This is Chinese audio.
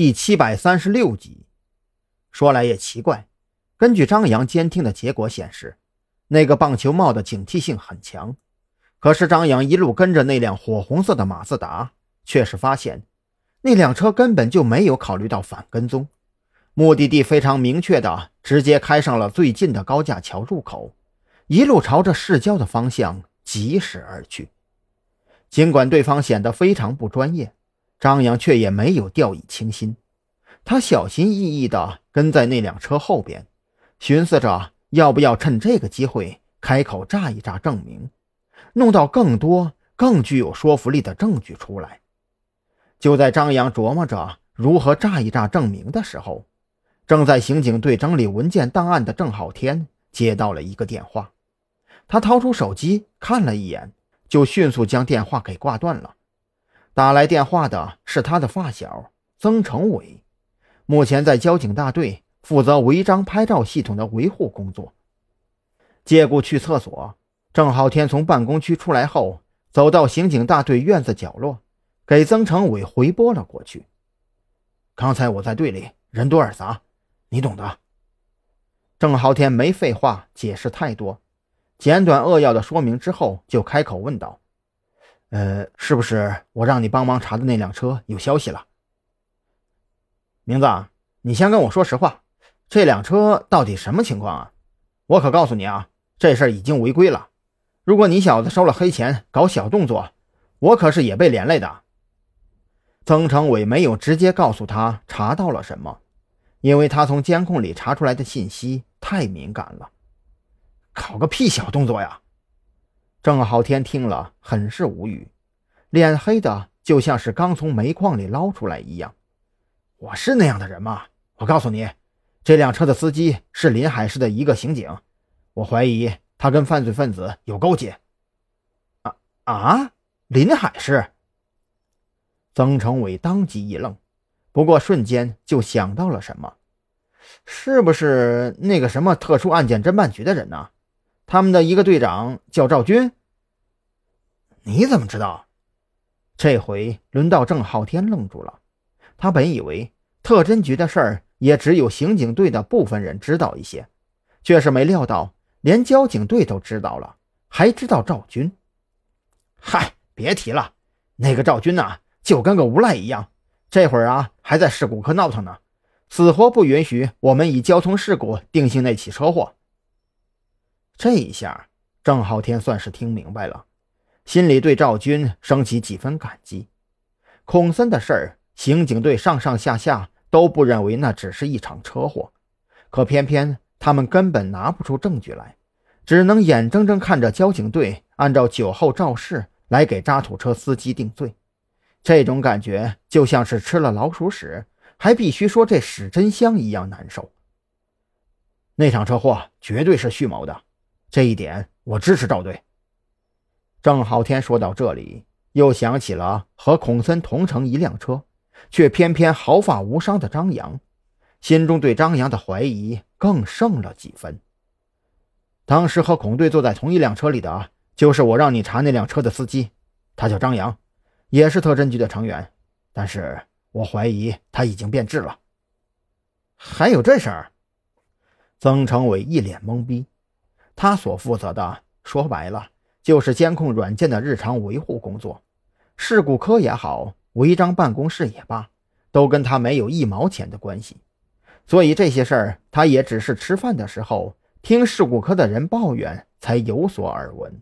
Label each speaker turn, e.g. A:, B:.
A: 第七百三十六集。说来也奇怪，根据张扬监听的结果显示，那个棒球帽的警惕性很强。可是张扬一路跟着那辆火红色的马自达，却是发现那辆车根本就没有考虑到反跟踪，目的地非常明确的直接开上了最近的高架桥入口，一路朝着市郊的方向疾驶而去。尽管对方显得非常不专业，张扬却也没有掉以轻心。他小心翼翼地跟在那辆车后边，寻思着要不要趁这个机会开口炸一炸证明。弄到更多、更具有说服力的证据出来。就在张扬琢磨着如何炸一炸证明的时候，正在刑警队整理文件档案的郑浩天接到了一个电话。他掏出手机看了一眼，就迅速将电话给挂断了。打来电话的是他的发小曾成伟，目前在交警大队负责违章拍照系统的维护工作。借故去厕所。郑浩天从办公区出来后，走到刑警大队院子角落，给曾成伟回拨了过去。刚才我在队里人多耳杂，你懂的。郑浩天没废话，解释太多，简短扼要的说明之后，就开口问道：“呃，是不是我让你帮忙查的那辆车有消息了？”名字，你先跟我说实话，这辆车到底什么情况啊？我可告诉你啊，这事儿已经违规了。如果你小子收了黑钱搞小动作，我可是也被连累的。曾成伟没有直接告诉他查到了什么，因为他从监控里查出来的信息太敏感了。搞个屁小动作呀！郑浩天听了很是无语，脸黑的就像是刚从煤矿里捞出来一样。我是那样的人吗？我告诉你，这辆车的司机是临海市的一个刑警，我怀疑。他跟犯罪分子有勾结，啊啊！临海市，曾成伟当即一愣，不过瞬间就想到了什么，是不是那个什么特殊案件侦办局的人呢？他们的一个队长叫赵军。你怎么知道？这回轮到郑浩天愣住了，他本以为特侦局的事儿也只有刑警队的部分人知道一些，却是没料到。连交警队都知道了，还知道赵军？嗨，别提了，那个赵军呐，就跟个无赖一样。这会儿啊，还在事故科闹腾呢，死活不允许我们以交通事故定性那起车祸。这一下，郑浩天算是听明白了，心里对赵军升起几分感激。孔森的事儿，刑警队上上下下都不认为那只是一场车祸，可偏偏……他们根本拿不出证据来，只能眼睁睁看着交警队按照酒后肇事来给渣土车司机定罪。这种感觉就像是吃了老鼠屎，还必须说这屎真香一样难受。那场车祸绝对是蓄谋的，这一点我支持赵队。郑浩天说到这里，又想起了和孔森同乘一辆车，却偏偏毫发无伤的张扬。心中对张扬的怀疑更胜了几分。当时和孔队坐在同一辆车里的，就是我让你查那辆车的司机，他叫张扬，也是特侦局的成员。但是我怀疑他已经变质了。还有这事儿？曾成伟一脸懵逼。他所负责的，说白了就是监控软件的日常维护工作，事故科也好，违章办公室也罢，都跟他没有一毛钱的关系。所以这些事儿，他也只是吃饭的时候听事故科的人抱怨，才有所耳闻。